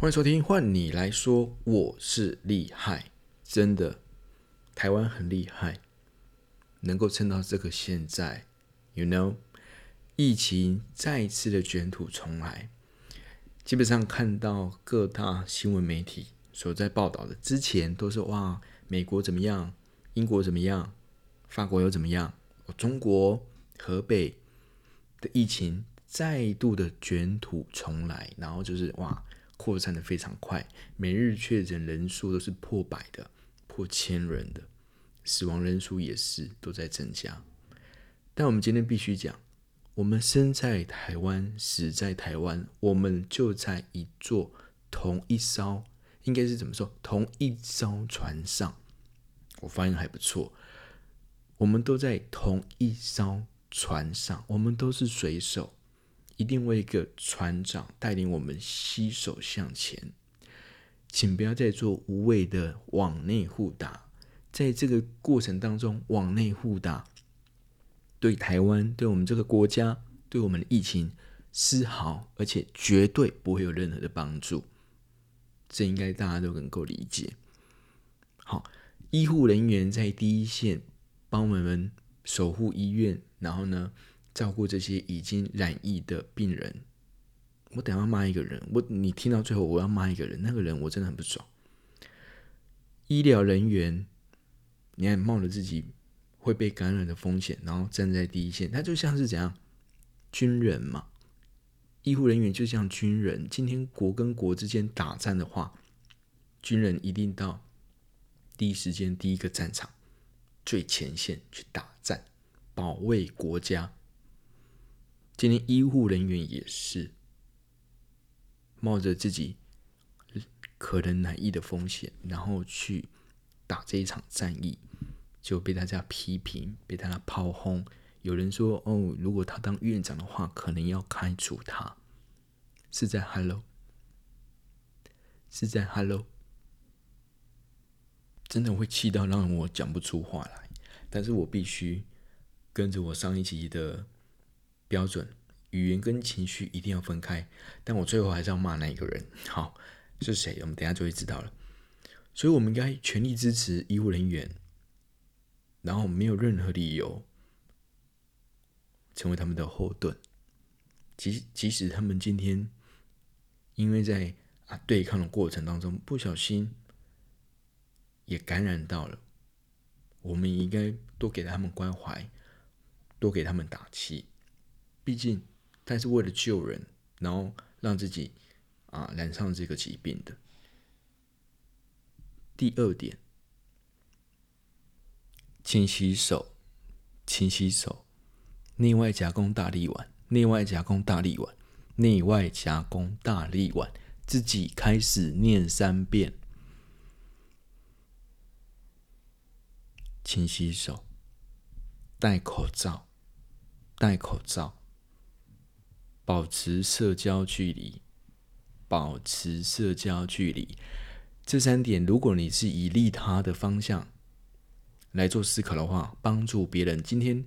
欢迎收听，换你来说，我是厉害，真的，台湾很厉害，能够撑到这个现在，you know，疫情再一次的卷土重来，基本上看到各大新闻媒体所在报道的，之前都是哇，美国怎么样，英国怎么样，法国又怎么样，中国河北的疫情再度的卷土重来，然后就是哇。扩散的非常快，每日确诊人数都是破百的、破千人的，死亡人数也是都在增加。但我们今天必须讲，我们生在台湾，死在台湾，我们就在一座同一艘，应该是怎么说？同一艘船上。我发音还不错，我们都在同一艘船上，我们都是水手。一定为一个船长带领我们携手向前，请不要再做无谓的往内互打。在这个过程当中，往内互打对台湾、对我们这个国家、对我们的疫情丝毫，而且绝对不会有任何的帮助。这应该大家都能够理解。好，医护人员在第一线帮我们守护医院，然后呢，照顾这些已经染疫的病人，我等下要骂一个人。我你听到最后，我要骂一个人，那个人我真的很不爽。医疗人员，你还冒着自己会被感染的风险，然后站在第一线，他就像是怎样军人嘛？医护人员就像军人，今天国跟国之间打仗的话，军人一定到第一时间第一个战场最前线去打战，保卫国家。今天医护人员也是冒着自己可能染疫的风险，然后去打这一场战役，就被大家批评，被大家炮轰。有人说：“哦，如果他当院长的话，可能要开除他。”是在 Hello，是在 Hello，真的会气到让我讲不出话来。但是我必须跟着我上一集的。标准语言跟情绪一定要分开，但我最后还是要骂那一个人。好，是谁？我们等下就会知道了。所以，我们应该全力支持医护人员，然后没有任何理由成为他们的后盾。即即使他们今天因为在啊对抗的过程当中不小心也感染到了，我们应该多给他们关怀，多给他们打气。毕竟，他是为了救人，然后让自己啊染上这个疾病的。第二点，勤洗手，勤洗手，内外夹攻大力丸，内外夹攻大力丸，内外夹攻大力丸，自己开始念三遍，勤洗手，戴口罩，戴口罩。保持社交距离，保持社交距离，这三点，如果你是以利他的方向来做思考的话，帮助别人。今天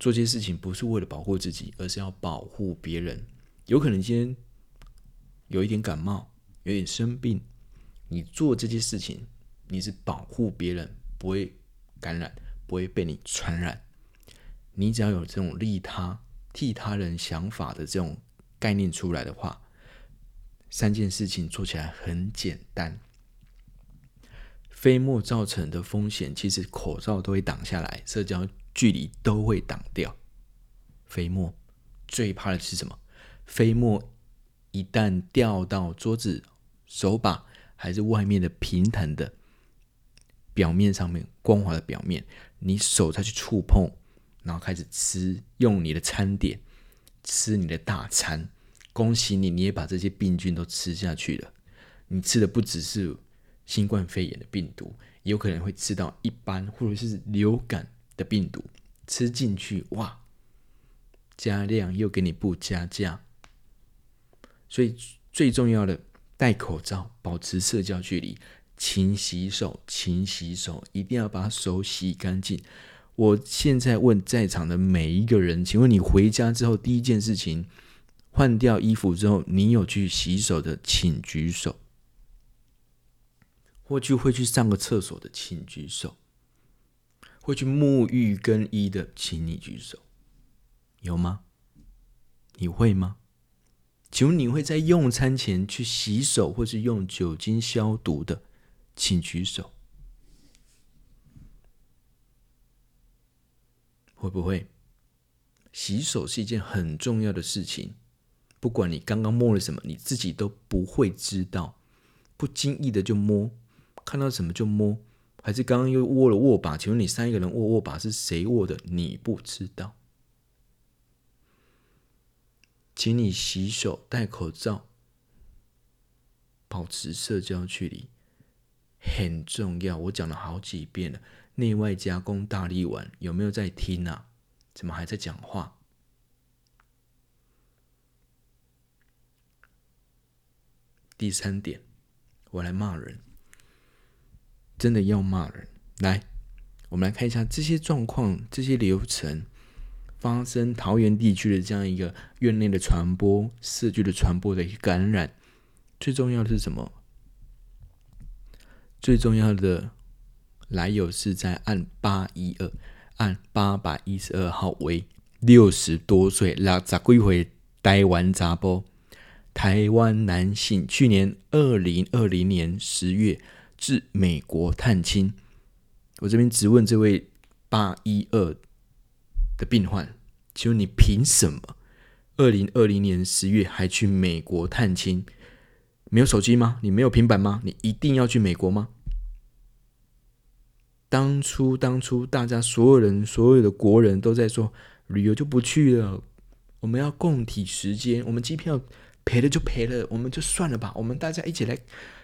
做这些事情不是为了保护自己，而是要保护别人。有可能今天有一点感冒，有点生病，你做这些事情，你是保护别人不会感染，不会被你传染。你只要有这种利他。替他人想法的这种概念出来的话，三件事情做起来很简单。飞沫造成的风险，其实口罩都会挡下来，社交距离都会挡掉。飞沫最怕的是什么？飞沫一旦掉到桌子、手把还是外面的平坦的表面上面，光滑的表面，你手再去触碰。然后开始吃，用你的餐点吃你的大餐。恭喜你，你也把这些病菌都吃下去了。你吃的不只是新冠肺炎的病毒，有可能会吃到一般或者是流感的病毒。吃进去，哇，加量又给你不加价。所以最重要的，戴口罩，保持社交距离，勤洗手，勤洗手，一定要把手洗干净。我现在问在场的每一个人，请问你回家之后第一件事情，换掉衣服之后，你有去洗手的，请举手；或去会去上个厕所的，请举手；会去沐浴更衣的，请你举手。有吗？你会吗？请问你会在用餐前去洗手，或是用酒精消毒的，请举手。会不会？洗手是一件很重要的事情，不管你刚刚摸了什么，你自己都不会知道，不经意的就摸，看到什么就摸，还是刚刚又握了握把？请问你三个人握握把是谁握的？你不知道。请你洗手、戴口罩、保持社交距离，很重要。我讲了好几遍了，内外夹攻大力丸有没有在听啊？怎么还在讲话？第三点，我来骂人，真的要骂人。来，我们来看一下这些状况、这些流程。发生桃园地区的这样一个院内的传播、社区的传播的一个感染，最重要的是什么？最重要的来由是在按八一二，按八百一十二号为六十多岁、六十几岁台湾查埔，台湾男性，去年二零二零年十月至美国探亲。我这边质问这位八一二。的病患，请问你凭什么？二零二零年十月还去美国探亲？没有手机吗？你没有平板吗？你一定要去美国吗？当初，当初大家所有人，所有的国人都在说旅游就不去了，我们要共体时间，我们机票赔了就赔了，我们就算了吧，我们大家一起来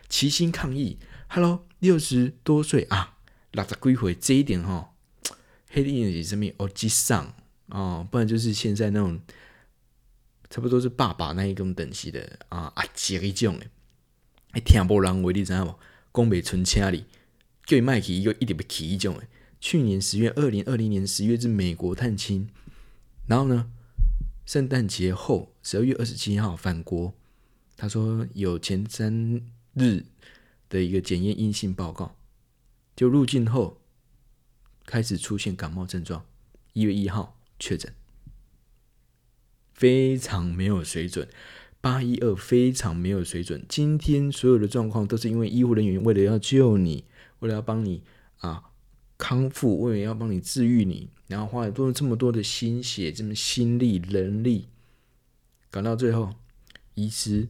齐心抗疫。Hello，六十多岁啊，六十几岁这一点哈、哦。黑的眼睛上面哦，机上哦，不然就是现在那种差不多是爸爸那一种等级的啊，阿姐一种的，还听不人话，你知道吗？讲袂存车哩，叫伊麦去，又一点不去一种。去年十月，二零二零年十月至美国探亲，然后呢，圣诞节后十二月二十七号返国，他说有前三日的一个检验阴性报告，就入境后。开始出现感冒症状，一月一号确诊，非常没有水准。八一二非常没有水准。今天所有的状况都是因为医护人员为了要救你，为了要帮你啊康复，为了要帮你治愈你，然后花了多这么多的心血、这么心力、人力，赶到最后，医师、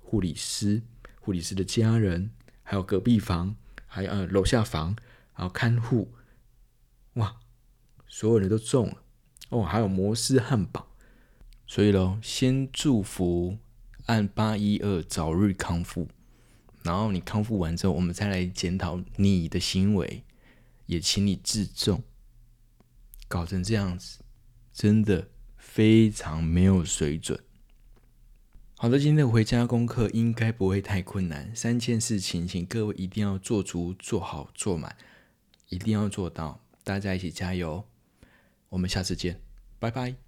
护理师、护理师的家人，还有隔壁房，还有呃楼下房，还有看护。哇，所有人都中了哦，还有摩斯汉堡，所以喽，先祝福按八一二早日康复，然后你康复完之后，我们再来检讨你的行为，也请你自重，搞成这样子，真的非常没有水准。好的，今天的回家功课应该不会太困难，三件事情，请各位一定要做足、做好、做满，一定要做到。大家一起加油！我们下次见，拜拜。